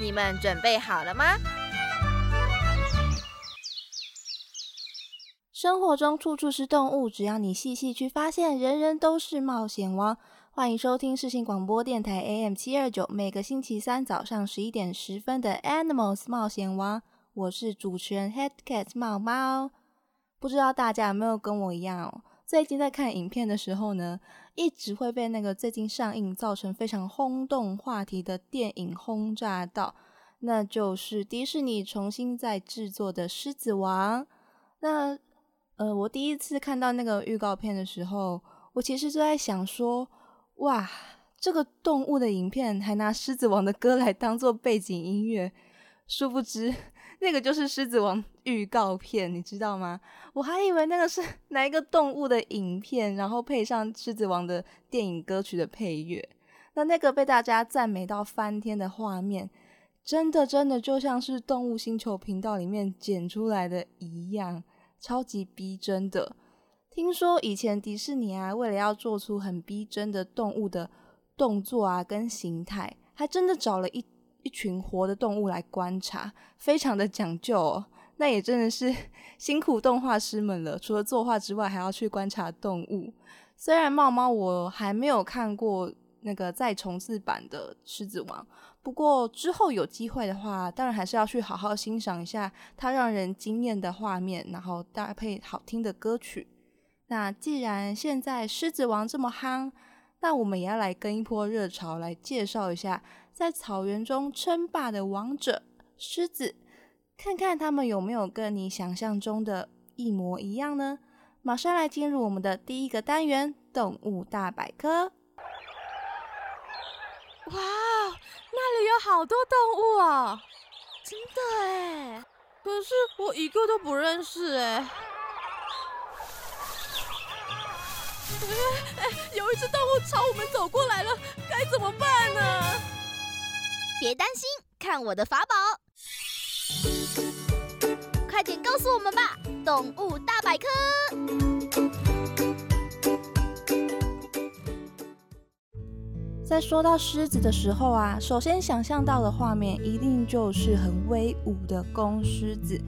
你们准备好了吗？生活中处处是动物，只要你细细去发现，人人都是冒险王。欢迎收听世新广播电台 AM 七二九，每个星期三早上十一点十分的 Animals 冒险王，我是主持人 Head Cat 猫猫。不知道大家有没有跟我一样，最近在看影片的时候呢，一直会被那个最近上映造成非常轰动话题的电影轰炸到，那就是迪士尼重新在制作的《狮子王》。那呃，我第一次看到那个预告片的时候，我其实就在想说。哇，这个动物的影片还拿《狮子王》的歌来当做背景音乐，殊不知那个就是《狮子王》预告片，你知道吗？我还以为那个是 哪一个动物的影片，然后配上《狮子王》的电影歌曲的配乐。那那个被大家赞美到翻天的画面，真的真的就像是动物星球频道里面剪出来的一样，超级逼真的。听说以前迪士尼啊，为了要做出很逼真的动物的动作啊跟形态，还真的找了一一群活的动物来观察，非常的讲究。哦。那也真的是 辛苦动画师们了，除了作画之外，还要去观察动物。虽然猫猫我还没有看过那个再重置版的《狮子王》，不过之后有机会的话，当然还是要去好好欣赏一下它让人惊艳的画面，然后搭配好听的歌曲。那既然现在狮子王这么夯，那我们也要来跟一波热潮，来介绍一下在草原中称霸的王者狮子，看看他们有没有跟你想象中的一模一样呢？马上来进入我们的第一个单元——动物大百科。哇，那里有好多动物啊！真的哎，可是我一个都不认识哎。哎，有一只动物朝我们走过来了，该怎么办呢？别担心，看我的法宝！快点告诉我们吧，动物大百科。在说到狮子的时候啊，首先想象到的画面一定就是很威武的公狮子。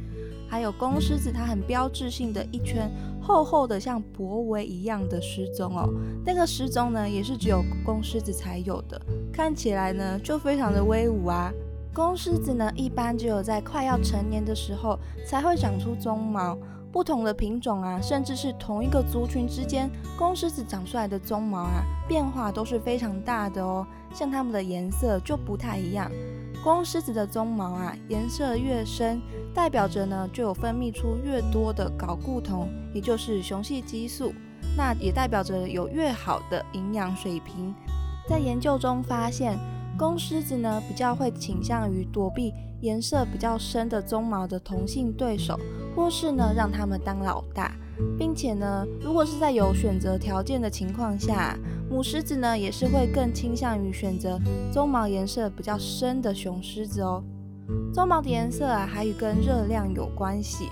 还有公狮子，它很标志性的一圈厚厚的像薄围一样的狮鬃哦，那个狮鬃呢也是只有公狮子才有的，看起来呢就非常的威武啊。公狮子呢一般只有在快要成年的时候才会长出鬃毛，不同的品种啊，甚至是同一个族群之间，公狮子长出来的鬃毛啊变化都是非常大的哦，像它们的颜色就不太一样。公狮子的鬃毛啊，颜色越深，代表着呢就有分泌出越多的睾固酮，也就是雄性激素，那也代表着有越好的营养水平。在研究中发现，公狮子呢比较会倾向于躲避颜色比较深的鬃毛的同性对手，或是呢让他们当老大。并且呢，如果是在有选择条件的情况下，母狮子呢也是会更倾向于选择鬃毛颜色比较深的雄狮子哦。鬃毛的颜色啊，还与跟热量有关系。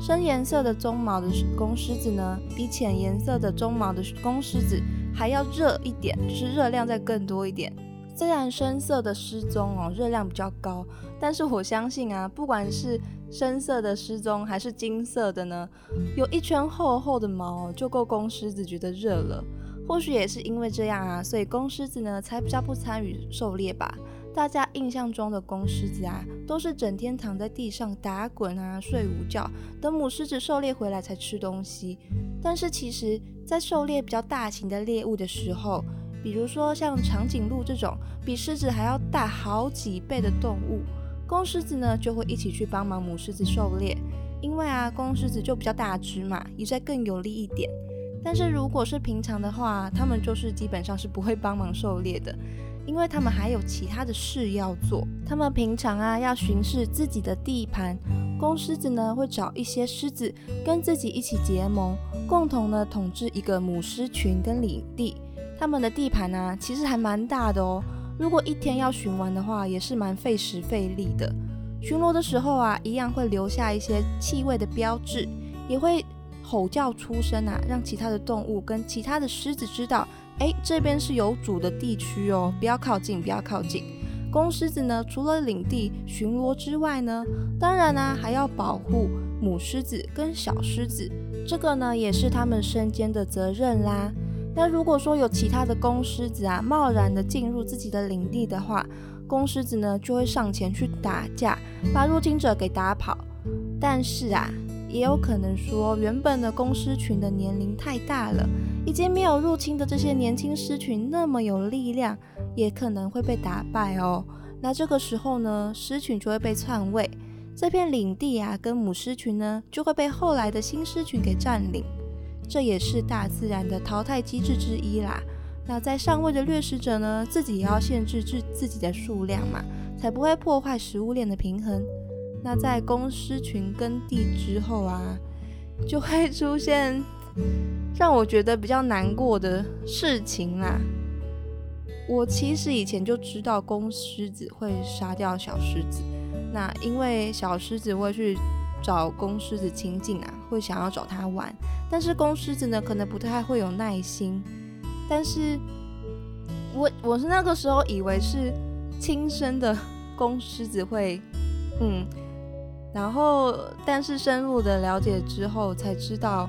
深颜色的鬃毛的公狮子呢，比浅颜色的鬃毛的公狮子还要热一点，就是热量再更多一点。虽然深色的狮鬃哦热量比较高，但是我相信啊，不管是深色的狮鬃还是金色的呢，有一圈厚厚的毛就够公狮子觉得热了。或许也是因为这样啊，所以公狮子呢才比较不参与狩猎吧。大家印象中的公狮子啊，都是整天躺在地上打滚啊，睡午觉，等母狮子狩猎回来才吃东西。但是其实，在狩猎比较大型的猎物的时候，比如说像长颈鹿这种比狮子还要大好几倍的动物，公狮子呢就会一起去帮忙母狮子狩猎，因为啊公狮子就比较大只嘛，也在更有利一点。但是如果是平常的话，他们就是基本上是不会帮忙狩猎的，因为他们还有其他的事要做。他们平常啊要巡视自己的地盘，公狮子呢会找一些狮子跟自己一起结盟，共同呢统治一个母狮群跟领地。他们的地盘啊其实还蛮大的哦，如果一天要巡完的话，也是蛮费时费力的。巡逻的时候啊，一样会留下一些气味的标志，也会吼叫出声啊，让其他的动物跟其他的狮子知道。哎，这边是有主的地区哦，不要靠近，不要靠近。公狮子呢，除了领地巡逻之外呢，当然呢还要保护母狮子跟小狮子，这个呢也是他们身兼的责任啦。那如果说有其他的公狮子啊，贸然的进入自己的领地的话，公狮子呢就会上前去打架，把入侵者给打跑。但是啊。也有可能说，原本的公狮群的年龄太大了，已经没有入侵的这些年轻狮群那么有力量，也可能会被打败哦。那这个时候呢，狮群就会被篡位，这片领地啊，跟母狮群呢，就会被后来的新狮群给占领。这也是大自然的淘汰机制之一啦。那在上位的掠食者呢，自己也要限制自自己的数量嘛，才不会破坏食物链的平衡。那在公狮群耕地之后啊，就会出现让我觉得比较难过的事情啦。我其实以前就知道公狮子会杀掉小狮子，那因为小狮子会去找公狮子亲近啊，会想要找它玩，但是公狮子呢可能不太会有耐心。但是我我是那个时候以为是亲生的公狮子会，嗯。然后，但是深入的了解之后，才知道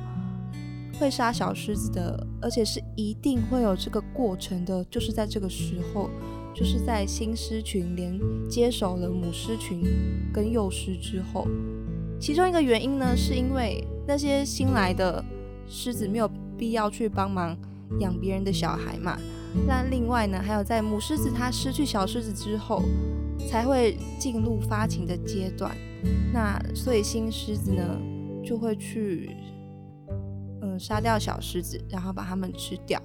会杀小狮子的，而且是一定会有这个过程的，就是在这个时候，就是在新狮群连接手了母狮群跟幼狮之后，其中一个原因呢，是因为那些新来的狮子没有必要去帮忙养别人的小孩嘛。那另外呢，还有在母狮子它失去小狮子之后，才会进入发情的阶段。那所以新狮子呢，就会去，嗯，杀掉小狮子，然后把它们吃掉。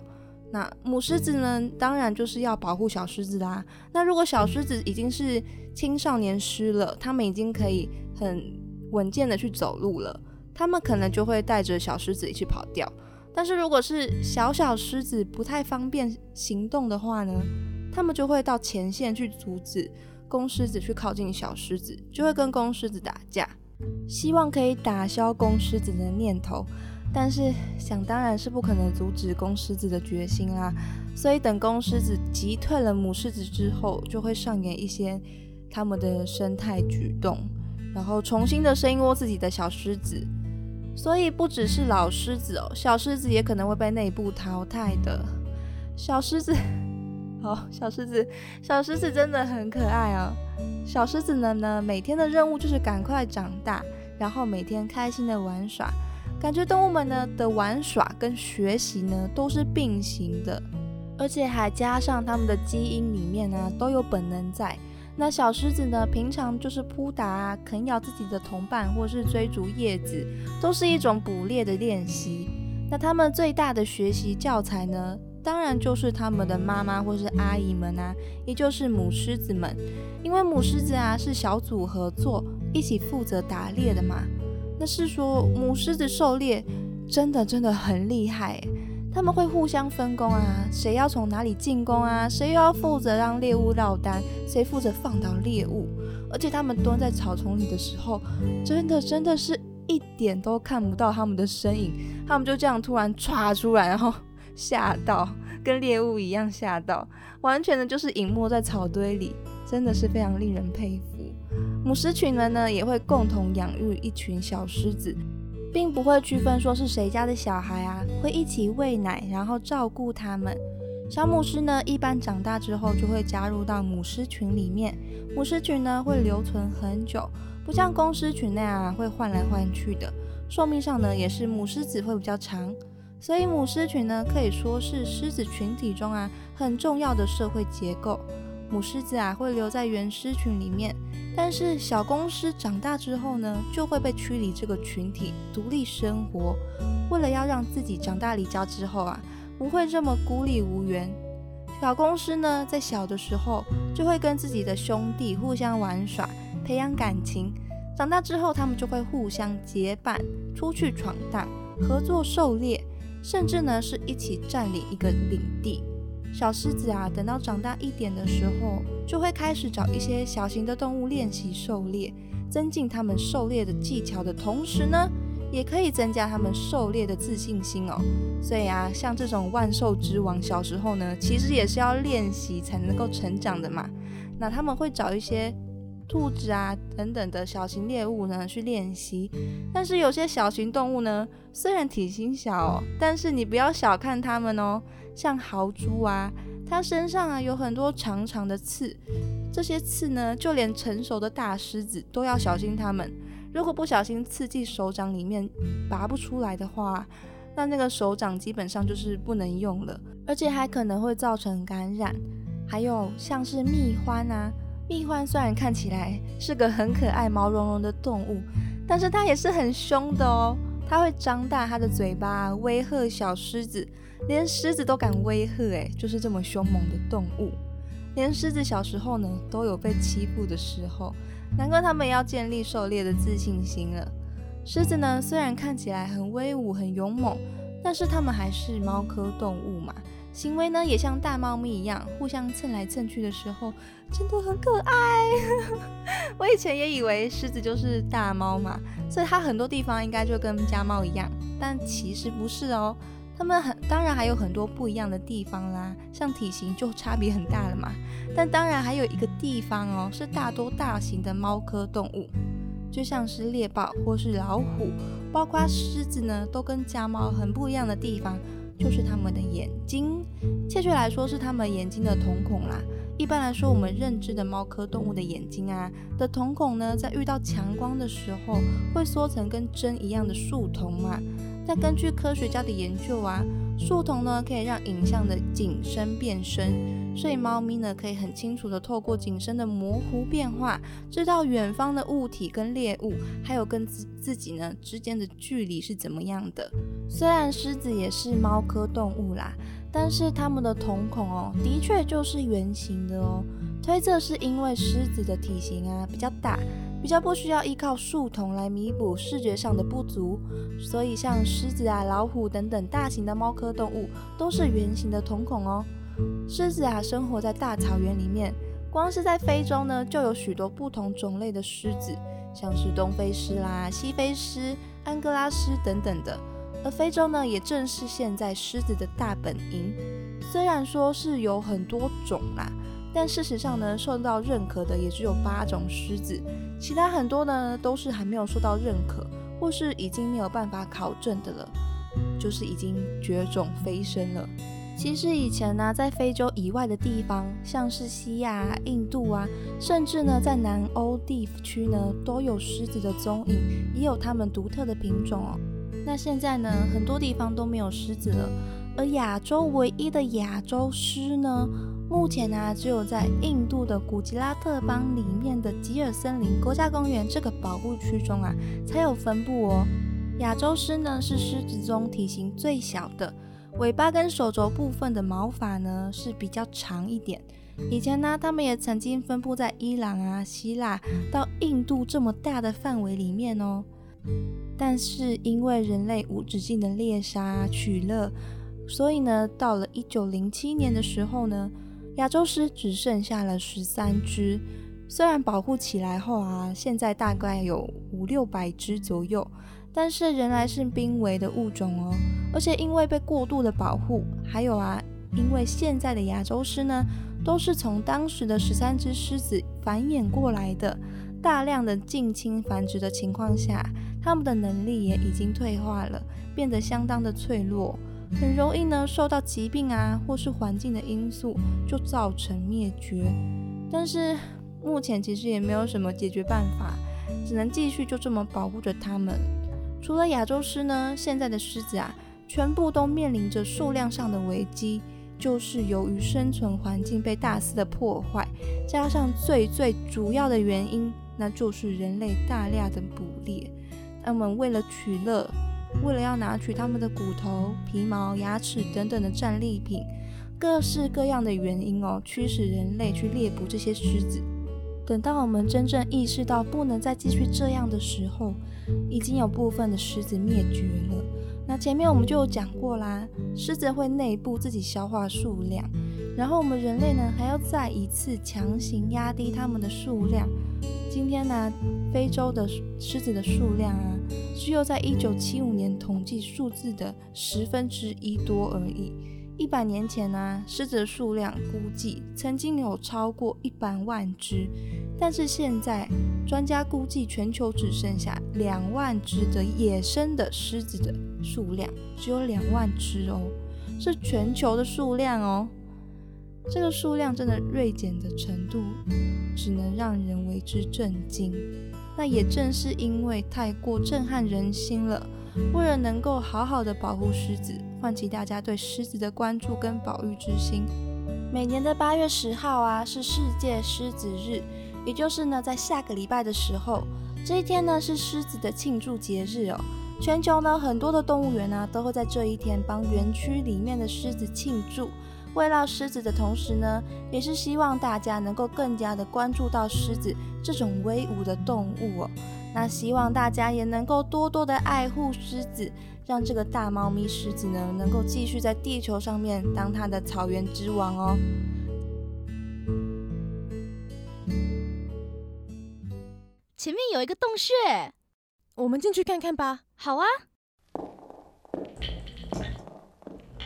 那母狮子呢，当然就是要保护小狮子啦。那如果小狮子已经是青少年狮了，它们已经可以很稳健的去走路了，它们可能就会带着小狮子一起跑掉。但是如果是小小狮子不太方便行动的话呢，它们就会到前线去阻止。公狮子去靠近小狮子，就会跟公狮子打架，希望可以打消公狮子的念头。但是想当然是不可能阻止公狮子的决心啦。所以等公狮子击退了母狮子之后，就会上演一些他们的生态举动，然后重新的生窝自己的小狮子。所以不只是老狮子哦，小狮子也可能会被内部淘汰的。小狮子。好，小狮子，小狮子真的很可爱哦。小狮子呢呢，每天的任务就是赶快长大，然后每天开心的玩耍。感觉动物们呢的玩耍跟学习呢都是并行的，而且还加上它们的基因里面呢都有本能在。那小狮子呢，平常就是扑打、啊啃咬自己的同伴，或是追逐叶子，都是一种捕猎的练习。那它们最大的学习教材呢？当然就是他们的妈妈或是阿姨们啊，也就是母狮子们，因为母狮子啊是小组合作，一起负责打猎的嘛。那是说母狮子狩猎真的真的很厉害，他们会互相分工啊，谁要从哪里进攻啊，谁又要负责让猎物落单，谁负责放倒猎物。而且他们蹲在草丛里的时候，真的真的是一点都看不到他们的身影，他们就这样突然歘出来，然后。吓到，跟猎物一样吓到，完全的就是隐没在草堆里，真的是非常令人佩服。母狮群们呢，也会共同养育一群小狮子，并不会区分说是谁家的小孩啊，会一起喂奶，然后照顾他们。小母狮呢，一般长大之后就会加入到母狮群里面，母狮群呢会留存很久，不像公狮群那样会换来换去的，寿命上呢也是母狮子会比较长。所以母狮群呢，可以说是狮子群体中啊很重要的社会结构。母狮子啊会留在原狮群里面，但是小公狮长大之后呢，就会被驱离这个群体，独立生活。为了要让自己长大离家之后啊，不会这么孤立无援，小公狮呢，在小的时候就会跟自己的兄弟互相玩耍，培养感情。长大之后，他们就会互相结伴出去闯荡，合作狩猎，甚至呢是一起占领一个领地。小狮子啊，等到长大一点的时候，就会开始找一些小型的动物练习狩猎，增进他们狩猎的技巧的同时呢，也可以增加他们狩猎的自信心哦。所以啊，像这种万兽之王，小时候呢，其实也是要练习才能够成长的嘛。那他们会找一些。兔子啊，等等的小型猎物呢，去练习。但是有些小型动物呢，虽然体型小，但是你不要小看它们哦。像豪猪啊，它身上啊有很多长长的刺，这些刺呢，就连成熟的大狮子都要小心它们。如果不小心刺进手掌里面拔不出来的话，那那个手掌基本上就是不能用了，而且还可能会造成感染。还有像是蜜獾啊。蜜獾虽然看起来是个很可爱、毛茸茸的动物，但是它也是很凶的哦。它会张大它的嘴巴威吓小狮子，连狮子都敢威吓，哎，就是这么凶猛的动物。连狮子小时候呢都有被欺负的时候，难怪他们要建立狩猎的自信心了。狮子呢虽然看起来很威武、很勇猛，但是它们还是猫科动物嘛。行为呢也像大猫咪一样，互相蹭来蹭去的时候，真的很可爱。我以前也以为狮子就是大猫嘛，所以它很多地方应该就跟家猫一样，但其实不是哦。它们很当然还有很多不一样的地方啦，像体型就差别很大了嘛。但当然还有一个地方哦，是大多大型的猫科动物，就像是猎豹或是老虎，包括狮子呢，都跟家猫很不一样的地方。就是它们的眼睛，确切来说是它们眼睛的瞳孔啦。一般来说，我们认知的猫科动物的眼睛啊的瞳孔呢，在遇到强光的时候，会缩成跟针一样的竖瞳嘛。那根据科学家的研究啊，树瞳呢可以让影像的景深变深，所以猫咪呢可以很清楚的透过景深的模糊变化，知道远方的物体跟猎物，还有跟自自己呢之间的距离是怎么样的。虽然狮子也是猫科动物啦，但是它们的瞳孔哦，的确就是圆形的哦。推测是因为狮子的体型啊比较大。比较不需要依靠树瞳来弥补视觉上的不足，所以像狮子啊、老虎等等大型的猫科动物都是圆形的瞳孔哦。狮子啊，生活在大草原里面，光是在非洲呢，就有许多不同种类的狮子，像是东非狮啦、西非狮、安哥拉狮等等的。而非洲呢，也正是现在狮子的大本营。虽然说是有很多种啦。但事实上呢，受到认可的也只有八种狮子，其他很多呢都是还没有受到认可，或是已经没有办法考证的了，就是已经绝种飞升了。其实以前呢，在非洲以外的地方，像是西亚、印度啊，甚至呢在南欧地区呢，都有狮子的踪影，也有它们独特的品种哦。那现在呢，很多地方都没有狮子了，而亚洲唯一的亚洲狮呢？目前呢，只有在印度的古吉拉特邦里面的吉尔森林国家公园这个保护区中啊，才有分布哦。亚洲狮呢是狮子中体型最小的，尾巴跟手肘部分的毛发呢是比较长一点。以前呢，它们也曾经分布在伊朗啊、希腊到印度这么大的范围里面哦。但是因为人类无止境的猎杀取乐，所以呢，到了一九零七年的时候呢。亚洲狮只剩下了十三只，虽然保护起来后啊，现在大概有五六百只左右，但是仍然是濒危的物种哦。而且因为被过度的保护，还有啊，因为现在的亚洲狮呢，都是从当时的十三只狮子繁衍过来的，大量的近亲繁殖的情况下，它们的能力也已经退化了，变得相当的脆弱。很容易呢受到疾病啊，或是环境的因素，就造成灭绝。但是目前其实也没有什么解决办法，只能继续就这么保护着它们。除了亚洲狮呢，现在的狮子啊，全部都面临着数量上的危机，就是由于生存环境被大肆的破坏，加上最最主要的原因，那就是人类大量的捕猎。他们为了取乐。为了要拿取他们的骨头、皮毛、牙齿等等的战利品，各式各样的原因哦，驱使人类去猎捕这些狮子。等到我们真正意识到不能再继续这样的时候，已经有部分的狮子灭绝了。那前面我们就有讲过啦，狮子会内部自己消化数量，然后我们人类呢还要再一次强行压低它们的数量。今天呢，非洲的狮子的数量啊，只有在一九七五年统计数字的十分之一多而已。一百年前呢，狮子的数量估计曾经有超过一百万只，但是现在专家估计全球只剩下两万只的野生的狮子的数量，只有两万只哦，是全球的数量哦。这个数量真的锐减的程度，只能让人为之震惊。那也正是因为太过震撼人心了。为了能够好好的保护狮子，唤起大家对狮子的关注跟保育之心，每年的八月十号啊是世界狮子日，也就是呢在下个礼拜的时候，这一天呢是狮子的庆祝节日哦。全球呢很多的动物园呢都会在这一天帮园区里面的狮子庆祝，慰劳狮子的同时呢，也是希望大家能够更加的关注到狮子这种威武的动物哦。那希望大家也能够多多的爱护狮子，让这个大猫咪狮子呢，能够继续在地球上面当它的草原之王哦。前面有一个洞穴，我们进去看看吧。好啊。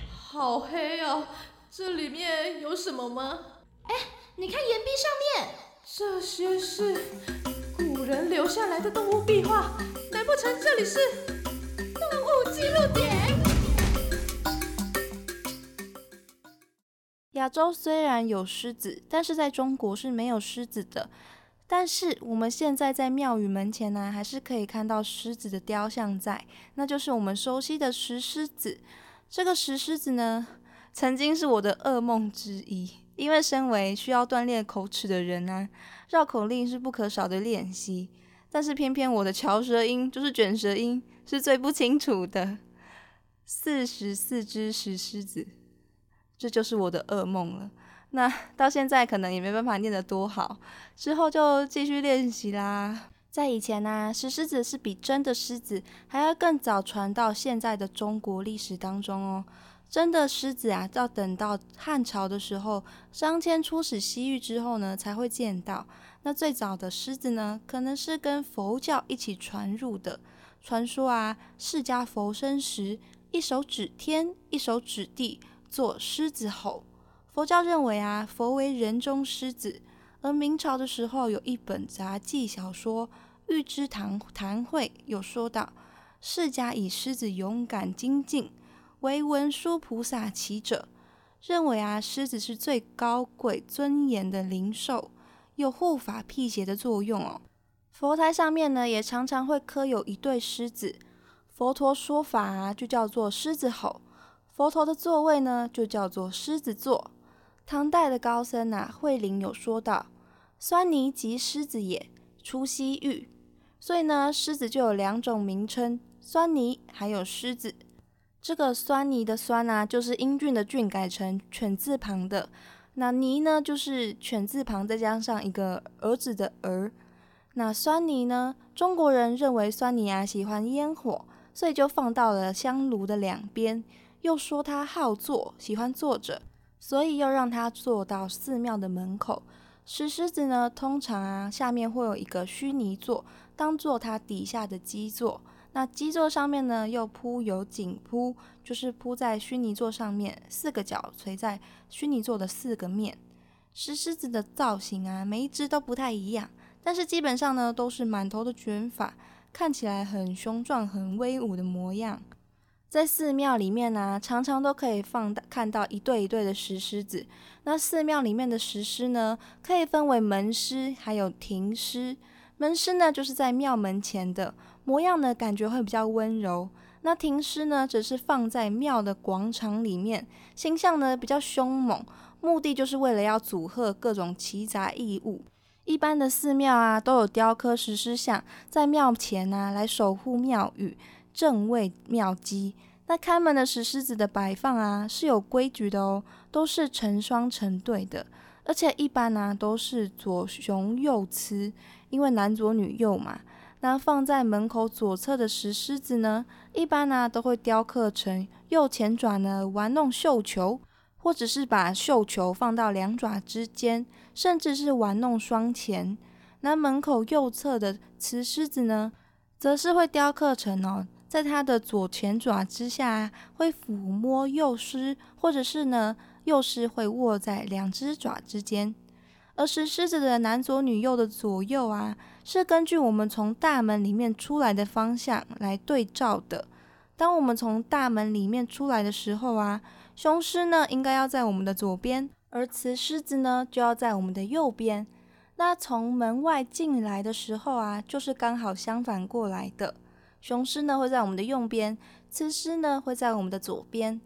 好黑哦，这里面有什么吗？哎，你看岩壁上面，这些是。古人留下来的动物壁画，难不成这里是动物记录点？亚洲虽然有狮子，但是在中国是没有狮子的。但是我们现在在庙宇门前呢，还是可以看到狮子的雕像在，那就是我们熟悉的石狮子。这个石狮子呢，曾经是我的噩梦之一，因为身为需要锻炼口齿的人呢。绕口令是不可少的练习，但是偏偏我的翘舌音就是卷舌音是最不清楚的。四十四只石狮子，这就是我的噩梦了。那到现在可能也没办法念得多好，之后就继续练习啦。在以前呢，石狮子是比真的狮子还要更早传到现在的中国历史当中哦。真的狮子啊，要等到汉朝的时候，张骞出使西域之后呢，才会见到。那最早的狮子呢，可能是跟佛教一起传入的。传说啊，释迦佛生时，一手指天，一手指地，做狮子吼。佛教认为啊，佛为人中狮子。而明朝的时候，有一本杂记小说《玉芝谈谈会》，有说到释迦以狮子勇敢精进。为文殊菩萨骑者，认为啊，狮子是最高贵尊严的灵兽，有护法辟邪的作用哦。佛台上面呢，也常常会刻有一对狮子。佛陀说法啊，就叫做狮子吼。佛陀的座位呢，就叫做狮子座。唐代的高僧呐，慧灵有说到：“酸泥即狮子也，出西域。”所以呢，狮子就有两种名称：酸泥还有狮子。这个酸泥的酸啊，就是英俊的俊改成犬字旁的，那泥呢，就是犬字旁再加上一个儿子的儿。那酸泥呢，中国人认为酸泥啊喜欢烟火，所以就放到了香炉的两边。又说他好坐，喜欢坐着，所以又让他坐到寺庙的门口。石狮子呢，通常啊下面会有一个虚泥座，当做它底下的基座。那基座上面呢，又铺有锦铺，就是铺在虚拟座上面，四个角垂在虚拟座的四个面。石狮子的造型啊，每一只都不太一样，但是基本上呢，都是满头的卷发，看起来很雄壮、很威武的模样。在寺庙里面呢，常常都可以放大看到一对一对的石狮子。那寺庙里面的石狮呢，可以分为门狮还有庭狮。门狮呢，就是在庙门前的。模样呢，感觉会比较温柔。那停尸呢，则是放在庙的广场里面，形象呢比较凶猛，目的就是为了要阻吓各种奇杂异物。一般的寺庙啊，都有雕刻石狮像，在庙前啊来守护庙宇、正位庙基。那看门的石狮子的摆放啊是有规矩的哦，都是成双成对的，而且一般呢都是左雄右雌，因为男左女右嘛。那放在门口左侧的石狮子呢，一般呢都会雕刻成右前爪呢玩弄绣球，或者是把绣球放到两爪之间，甚至是玩弄双前。那门口右侧的雌狮子呢，则是会雕刻成哦。在它的左前爪之下，会抚摸幼狮，或者是呢，幼狮会卧在两只爪之间。而石狮子的男左女右的左右啊，是根据我们从大门里面出来的方向来对照的。当我们从大门里面出来的时候啊，雄狮呢应该要在我们的左边，而雌狮子呢就要在我们的右边。那从门外进来的时候啊，就是刚好相反过来的。雄狮呢会在我们的右边，雌狮呢会在我们的左边。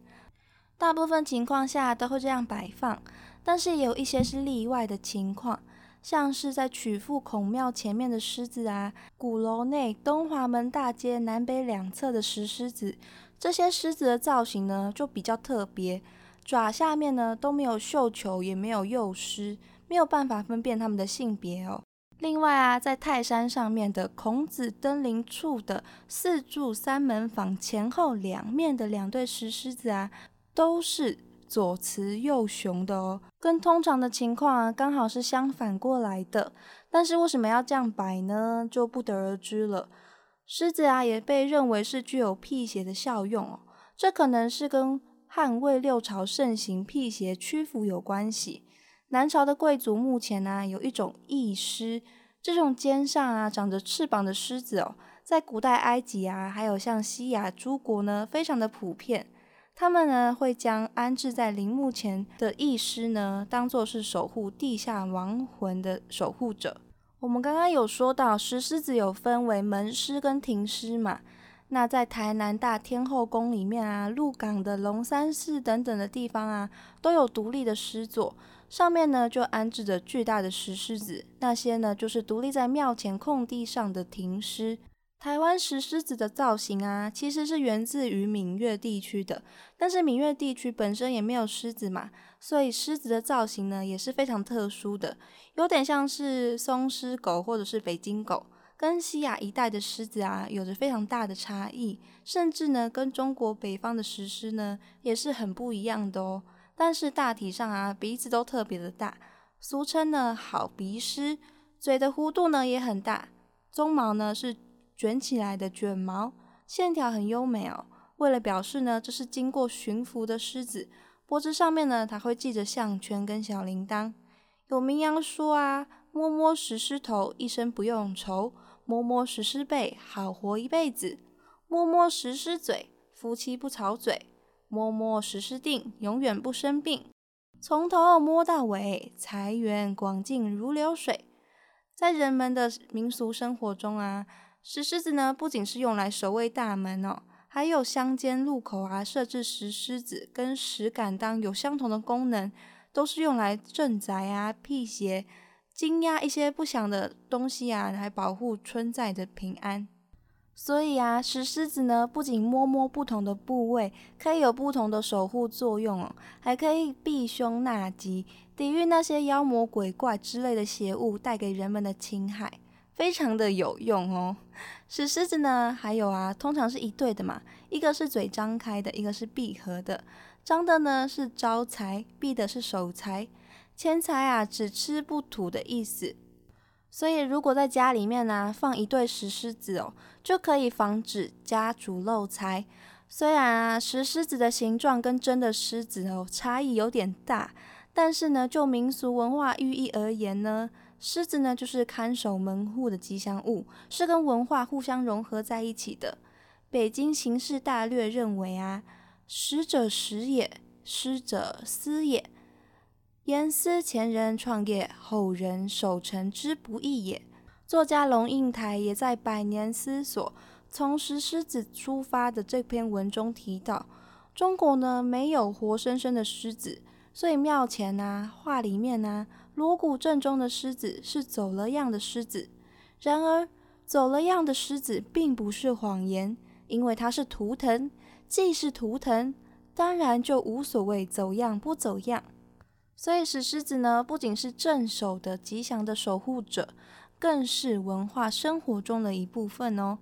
大部分情况下都会这样摆放，但是也有一些是例外的情况，像是在曲阜孔庙前面的狮子啊，鼓楼内东华门大街南北两侧的石狮子，这些狮子的造型呢就比较特别，爪下面呢都没有绣球，也没有幼狮，没有办法分辨它们的性别哦。另外啊，在泰山上面的孔子登临处的四柱三门坊前后两面的两对石狮子啊，都是左雌右雄的哦，跟通常的情况啊，刚好是相反过来的。但是为什么要这样摆呢？就不得而知了。狮子啊，也被认为是具有辟邪的效用哦，这可能是跟汉魏六朝盛行辟邪驱符有关系。南朝的贵族目前呢，有一种翼狮，这种肩上啊长着翅膀的狮子哦，在古代埃及啊，还有像西亚诸国呢，非常的普遍。他们呢会将安置在陵墓前的义狮呢，当做是守护地下亡魂的守护者。我们刚刚有说到石狮子有分为门狮跟庭狮嘛，那在台南大天后宫里面啊，鹿港的龙山寺等等的地方啊，都有独立的狮座。上面呢就安置着巨大的石狮子，那些呢就是独立在庙前空地上的亭狮。台湾石狮子的造型啊，其实是源自于闽粤地区的，但是闽粤地区本身也没有狮子嘛，所以狮子的造型呢也是非常特殊的，有点像是松狮狗或者是北京狗，跟西亚一带的狮子啊有着非常大的差异，甚至呢跟中国北方的石狮呢也是很不一样的哦。但是大体上啊，鼻子都特别的大，俗称呢好鼻狮。嘴的弧度呢也很大，鬃毛呢是卷起来的卷毛，线条很优美哦。为了表示呢这是经过驯服的狮子，脖子上面呢它会系着项圈跟小铃铛。有名扬说啊，摸摸石狮头，一生不用愁；摸摸石狮背，好活一辈子；摸摸石狮嘴，夫妻不吵嘴。摸摸石狮腚，永远不生病。从头摸到尾，财源广进如流水。在人们的民俗生活中啊，石狮子呢不仅是用来守卫大门哦，还有乡间路口啊设置石狮子，跟石敢当有相同的功能，都是用来镇宅啊、辟邪、惊压一些不祥的东西啊，来保护村寨的平安。所以啊，石狮子呢，不仅摸摸不同的部位，可以有不同的守护作用哦，还可以避凶纳吉，抵御那些妖魔鬼怪之类的邪物带给人们的侵害，非常的有用哦。石狮子呢，还有啊，通常是一对的嘛，一个是嘴张开的，一个是闭合的，张的呢是招财，闭的是守财，钱财啊只吃不吐的意思。所以，如果在家里面呢放一对石狮子哦，就可以防止家族漏财。虽然啊石狮子的形状跟真的狮子哦差异有点大，但是呢就民俗文化寓意而言呢，狮子呢就是看守门户的吉祥物，是跟文化互相融合在一起的。北京形势大略认为啊，食者食也，失者思也。言思前人创业，后人守成之不易也。作家龙应台也在《百年思索：从石狮子出发》的这篇文中提到，中国呢没有活生生的狮子，所以庙前啊、画里面啊、锣鼓阵中的狮子是走了样的狮子。然而，走了样的狮子并不是谎言，因为它是图腾。既是图腾，当然就无所谓走样不走样。所以石狮子呢，不仅是镇守的吉祥的守护者，更是文化生活中的一部分哦。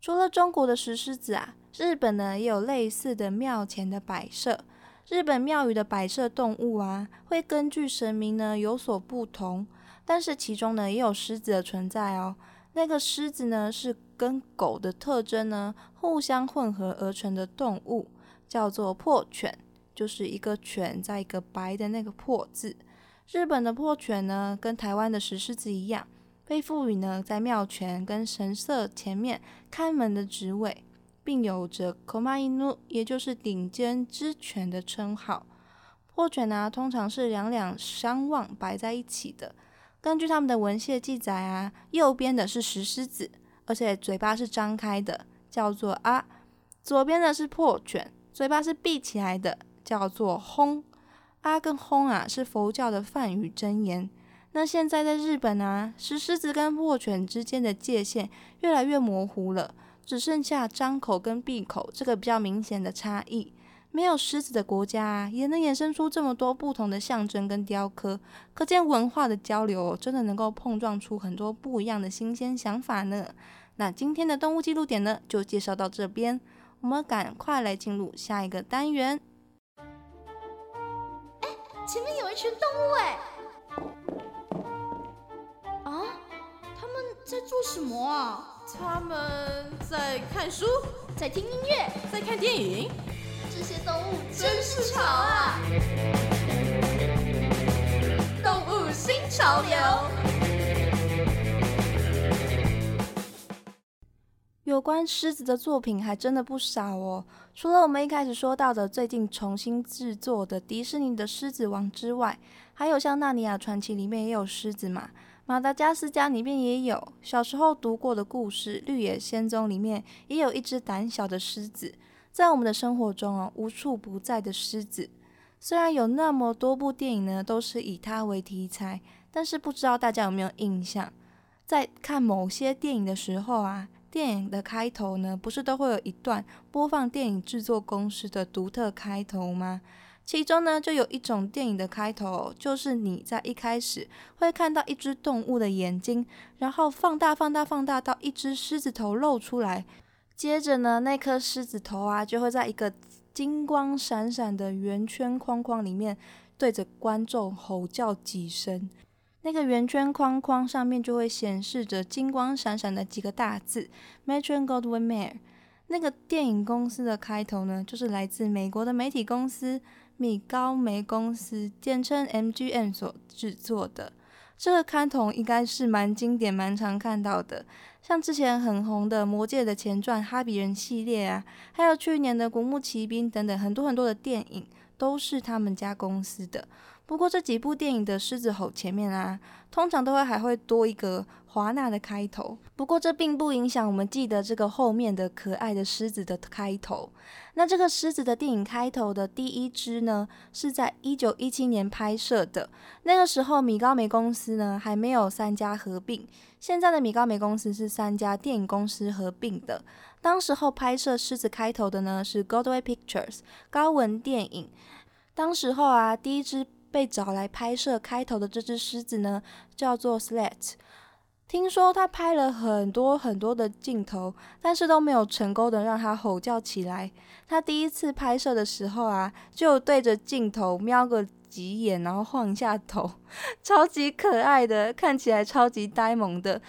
除了中国的石狮子啊，日本呢也有类似的庙前的摆设。日本庙宇的摆设动物啊，会根据神明呢有所不同，但是其中呢也有狮子的存在哦。那个狮子呢是跟狗的特征呢互相混合而成的动物，叫做破犬。就是一个犬，在一个白的那个破字。日本的破犬呢，跟台湾的石狮子一样，被赋予呢在庙前跟神社前面看门的职位，并有着 komainu，也就是顶尖之犬的称号。破犬呢，通常是两两相望摆在一起的。根据他们的文献记载啊，右边的是石狮子，而且嘴巴是张开的，叫做啊；左边的是破犬，嘴巴是闭起来的。叫做轰，阿跟轰啊是佛教的梵语真言。那现在在日本啊，石狮子跟破犬之间的界限越来越模糊了，只剩下张口跟闭口这个比较明显的差异。没有狮子的国家，也能衍生出这么多不同的象征跟雕刻，可见文化的交流真的能够碰撞出很多不一样的新鲜想法呢。那今天的动物记录点呢，就介绍到这边，我们赶快来进入下一个单元。哎前面有一群动物哎！啊，他们在做什么啊？他们在看书，在听音乐，在看电影。这些动物真是潮啊！动物新潮流。有关狮子的作品还真的不少哦。除了我们一开始说到的最近重新制作的迪士尼的《狮子王》之外，还有像《纳尼亚传奇》里面也有狮子嘛，《马达加斯加》里面也有。小时候读过的故事《绿野仙踪》里面也有一只胆小的狮子。在我们的生活中哦，无处不在的狮子。虽然有那么多部电影呢，都是以它为题材，但是不知道大家有没有印象，在看某些电影的时候啊。电影的开头呢，不是都会有一段播放电影制作公司的独特开头吗？其中呢，就有一种电影的开头，就是你在一开始会看到一只动物的眼睛，然后放大、放大、放大到一只狮子头露出来，接着呢，那颗狮子头啊，就会在一个金光闪闪的圆圈框框里面，对着观众吼叫几声。那个圆圈框框上面就会显示着金光闪闪的几个大字 “Metro Goldwyn Mayer”。那个电影公司的开头呢，就是来自美国的媒体公司米高梅公司，简称 MGM 所制作的。这个开头应该是蛮经典、蛮常看到的，像之前很红的《魔戒》的前传《哈比人》系列啊，还有去年的《古墓奇兵》等等很多很多的电影，都是他们家公司的。不过这几部电影的狮子吼前面啊，通常都会还会多一个华纳的开头。不过这并不影响我们记得这个后面的可爱的狮子的开头。那这个狮子的电影开头的第一支呢，是在一九一七年拍摄的。那个时候米高梅公司呢还没有三家合并，现在的米高梅公司是三家电影公司合并的。当时候拍摄狮子开头的呢是 Goldwyn Pictures 高文电影。当时候啊，第一支。被找来拍摄开头的这只狮子呢，叫做 Slet。听说他拍了很多很多的镜头，但是都没有成功的让它吼叫起来。他第一次拍摄的时候啊，就对着镜头瞄个几眼，然后晃一下头，超级可爱的，看起来超级呆萌的。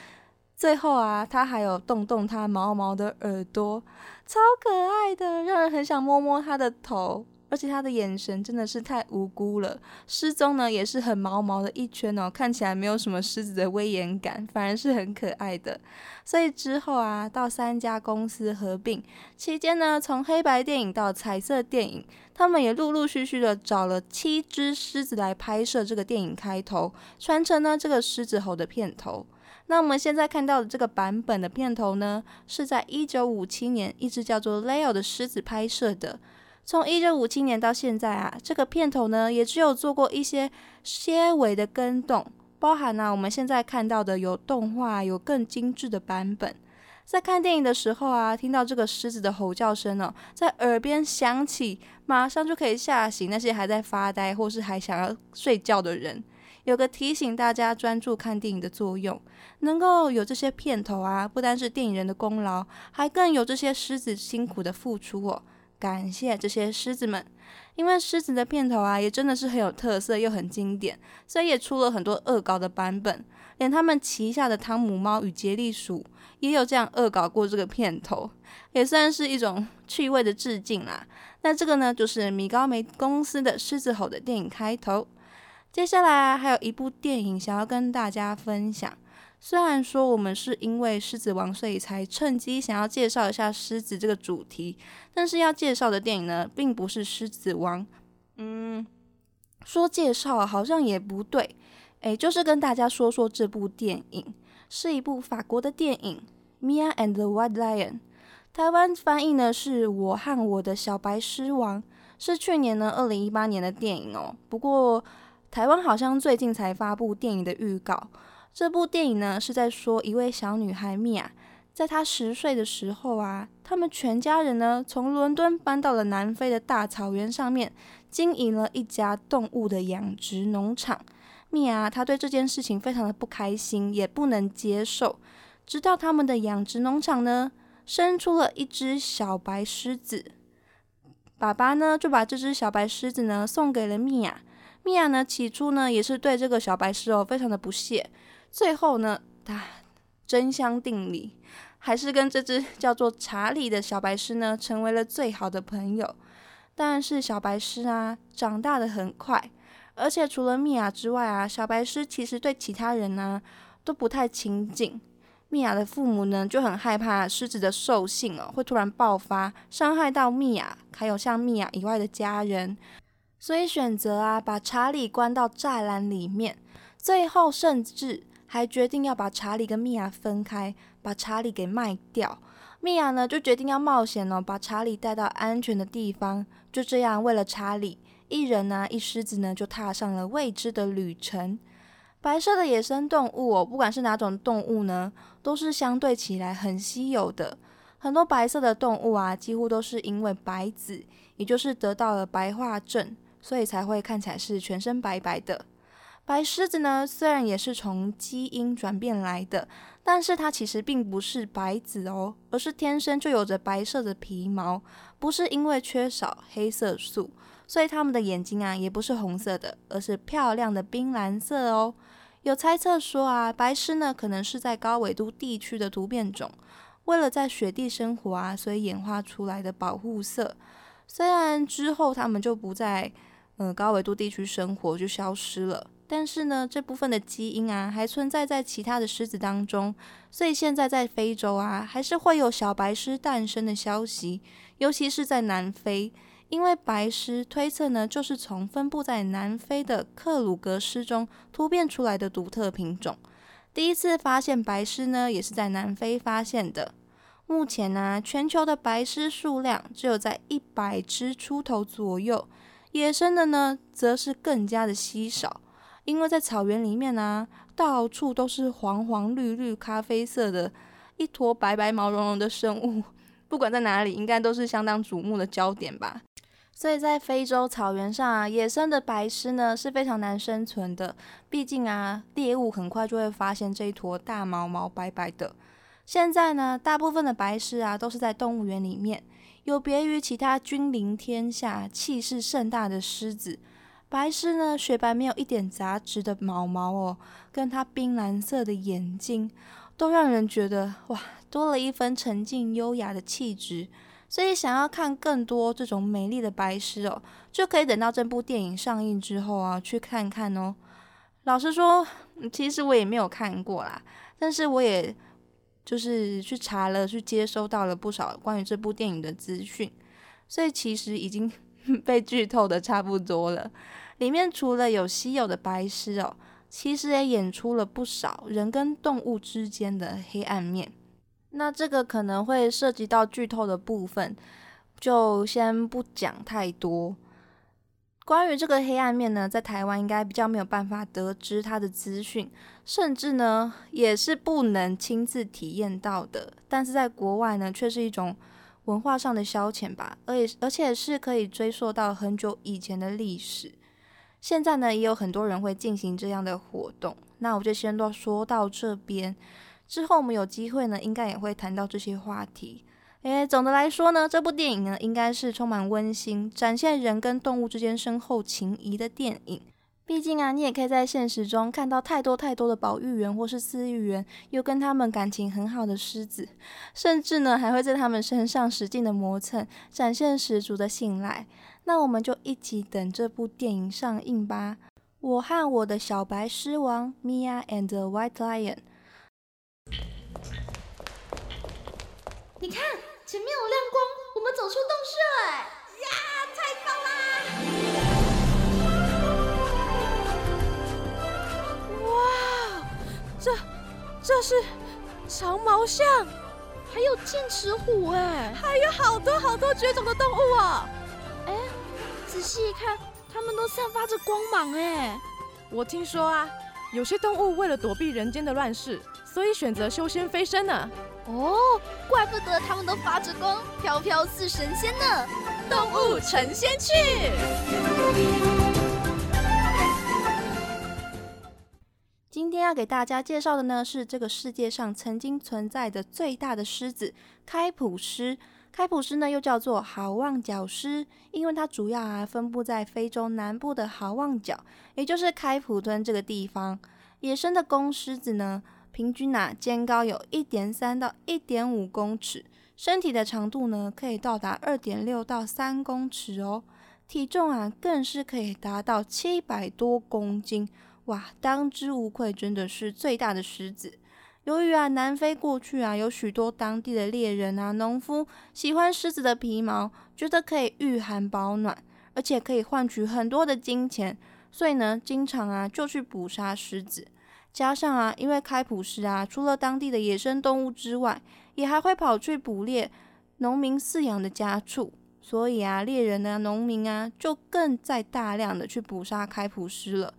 最后啊，他还有动动他毛毛的耳朵，超可爱的，让人很想摸摸他的头。而且他的眼神真的是太无辜了，失踪呢也是很毛毛的一圈哦，看起来没有什么狮子的威严感，反而是很可爱的。所以之后啊，到三家公司合并期间呢，从黑白电影到彩色电影，他们也陆陆续续的找了七只狮子来拍摄这个电影开头，传承呢这个狮子猴的片头。那我们现在看到的这个版本的片头呢，是在一九五七年一只叫做 Leo 的狮子拍摄的。从一九五七年到现在啊，这个片头呢也只有做过一些些微的更动，包含呢我们现在看到的有动画，有更精致的版本。在看电影的时候啊，听到这个狮子的吼叫声哦，在耳边响起，马上就可以吓醒那些还在发呆或是还想要睡觉的人。有个提醒大家专注看电影的作用，能够有这些片头啊，不单是电影人的功劳，还更有这些狮子辛苦的付出哦。感谢这些狮子们，因为狮子的片头啊，也真的是很有特色又很经典，所以也出了很多恶搞的版本。连他们旗下的汤姆猫与杰利鼠也有这样恶搞过这个片头，也算是一种趣味的致敬啦。那这个呢，就是米高梅公司的狮子吼的电影开头。接下来还有一部电影想要跟大家分享。虽然说我们是因为《狮子王》所以才趁机想要介绍一下狮子这个主题，但是要介绍的电影呢，并不是《狮子王》。嗯，说介绍好像也不对，诶，就是跟大家说说这部电影是一部法国的电影《Mia and the White Lion》，台湾翻译呢是我和我的小白狮王，是去年呢二零一八年的电影哦。不过台湾好像最近才发布电影的预告。这部电影呢是在说一位小女孩米娅，在她十岁的时候啊，他们全家人呢从伦敦搬到了南非的大草原上面，经营了一家动物的养殖农场。米娅她对这件事情非常的不开心，也不能接受。直到他们的养殖农场呢生出了一只小白狮子，爸爸呢就把这只小白狮子呢送给了米娅。米娅呢，起初呢也是对这个小白狮哦非常的不屑，最后呢，他真香定理，还是跟这只叫做查理的小白狮呢成为了最好的朋友。但是小白狮啊长大的很快，而且除了米娅之外啊，小白狮其实对其他人呢都不太亲近。米娅的父母呢就很害怕狮子的兽性哦会突然爆发，伤害到米娅，还有像米娅以外的家人。所以选择啊，把查理关到栅栏里面，最后甚至还决定要把查理跟米娅分开，把查理给卖掉。米娅呢，就决定要冒险哦，把查理带到安全的地方。就这样，为了查理，一人呢，一狮子呢，就踏上了未知的旅程。白色的野生动物哦，不管是哪种动物呢，都是相对起来很稀有的。很多白色的动物啊，几乎都是因为白子，也就是得到了白化症。所以才会看起来是全身白白的。白狮子呢，虽然也是从基因转变来的，但是它其实并不是白子哦，而是天生就有着白色的皮毛，不是因为缺少黑色素，所以它们的眼睛啊也不是红色的，而是漂亮的冰蓝色哦。有猜测说啊，白狮呢可能是在高纬度地区的突变种，为了在雪地生活啊，所以演化出来的保护色。虽然之后它们就不再。嗯，高纬度地区生活就消失了，但是呢，这部分的基因啊还存在在其他的狮子当中，所以现在在非洲啊还是会有小白狮诞生的消息，尤其是在南非，因为白狮推测呢就是从分布在南非的克鲁格狮中突变出来的独特品种。第一次发现白狮呢也是在南非发现的。目前呢，全球的白狮数量只有在一百只出头左右。野生的呢，则是更加的稀少，因为在草原里面呢，到处都是黄黄绿绿、咖啡色的一坨白白毛茸茸的生物，不管在哪里，应该都是相当瞩目的焦点吧。所以在非洲草原上啊，野生的白狮呢是非常难生存的，毕竟啊，猎物很快就会发现这一坨大毛毛白白的。现在呢，大部分的白狮啊，都是在动物园里面。有别于其他君临天下、气势盛大的狮子，白狮呢，雪白没有一点杂质的毛毛哦，跟它冰蓝色的眼睛，都让人觉得哇，多了一分沉静优雅的气质。所以想要看更多这种美丽的白狮哦，就可以等到这部电影上映之后啊，去看看哦。老实说，其实我也没有看过啦，但是我也。就是去查了，去接收到了不少关于这部电影的资讯，所以其实已经 被剧透的差不多了。里面除了有稀有的白狮哦，其实也演出了不少人跟动物之间的黑暗面。那这个可能会涉及到剧透的部分，就先不讲太多。关于这个黑暗面呢，在台湾应该比较没有办法得知它的资讯，甚至呢也是不能亲自体验到的。但是在国外呢，却是一种文化上的消遣吧，而且而且是可以追溯到很久以前的历史。现在呢，也有很多人会进行这样的活动。那我就先都说到这边，之后我们有机会呢，应该也会谈到这些话题。诶，总的来说呢，这部电影呢应该是充满温馨，展现人跟动物之间深厚情谊的电影。毕竟啊，你也可以在现实中看到太多太多的保育员或是饲育员，又跟他们感情很好的狮子，甚至呢还会在他们身上使劲的磨蹭，展现十足的信赖。那我们就一起等这部电影上映吧。我和我的小白狮王，Mia and the White Lion。你看。前面有亮光，我们走出洞穴哎！呀，太棒啦！这这是长毛象，还有剑齿虎哎，还有好多好多绝种的动物啊！哎，仔细一看，它们都散发着光芒哎！我听说啊，有些动物为了躲避人间的乱世，所以选择修仙飞升呢。哦，怪不得它们都发着光，飘飘似神仙呢！动物成仙去。今天要给大家介绍的呢，是这个世界上曾经存在的最大的狮子——开普狮。开普狮呢，又叫做好望角狮，因为它主要啊分布在非洲南部的好望角，也就是开普敦这个地方。野生的公狮子呢？平均啊，肩高有一点三到一点五公尺，身体的长度呢可以到达二点六到三公尺哦，体重啊更是可以达到七百多公斤，哇，当之无愧，真的是最大的狮子。由于啊，南非过去啊有许多当地的猎人啊、农夫喜欢狮子的皮毛，觉得可以御寒保暖，而且可以换取很多的金钱，所以呢，经常啊就去捕杀狮子。加上啊，因为开普狮啊，除了当地的野生动物之外，也还会跑去捕猎农民饲养的家畜，所以啊，猎人呢、农民啊，就更在大量的去捕杀开普狮了。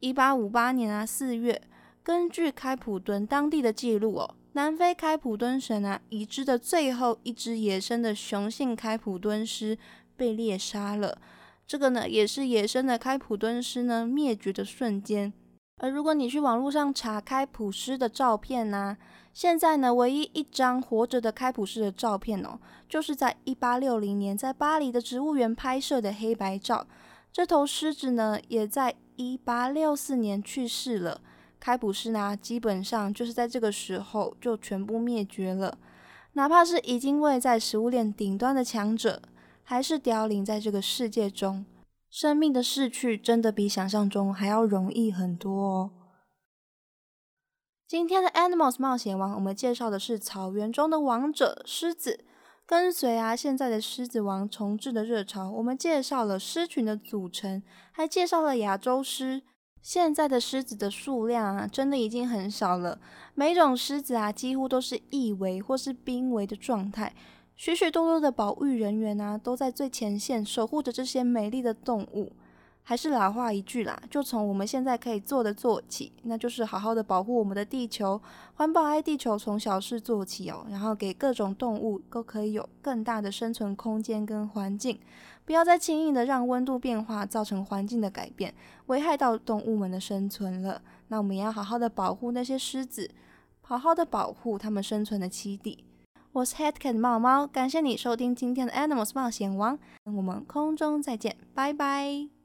一八五八年啊四月，根据开普敦当地的记录哦，南非开普敦省啊已知的最后一只野生的雄性开普敦狮被猎杀了。这个呢，也是野生的开普敦狮呢灭绝的瞬间。而如果你去网络上查开普狮的照片呢，现在呢，唯一一张活着的开普狮的照片哦，就是在一八六零年在巴黎的植物园拍摄的黑白照。这头狮子呢，也在一八六四年去世了。开普狮呢，基本上就是在这个时候就全部灭绝了。哪怕是已经位在食物链顶端的强者，还是凋零在这个世界中。生命的逝去真的比想象中还要容易很多哦。今天的 Animals 冒险王，我们介绍的是草原中的王者——狮子。跟随啊，现在的狮子王重置的热潮，我们介绍了狮群的组成，还介绍了亚洲狮。现在的狮子的数量啊，真的已经很少了。每种狮子啊，几乎都是易危或是濒危的状态。许许多多的保育人员啊，都在最前线守护着这些美丽的动物。还是老话一句啦，就从我们现在可以做的做起，那就是好好的保护我们的地球，环保爱地球，从小事做起哦。然后给各种动物都可以有更大的生存空间跟环境，不要再轻易的让温度变化造成环境的改变，危害到动物们的生存了。那我们也要好好的保护那些狮子，好好的保护它们生存的栖地。我是 Headcat 猫猫，感谢你收听今天的 Animals 冒险王，我们空中再见，拜拜。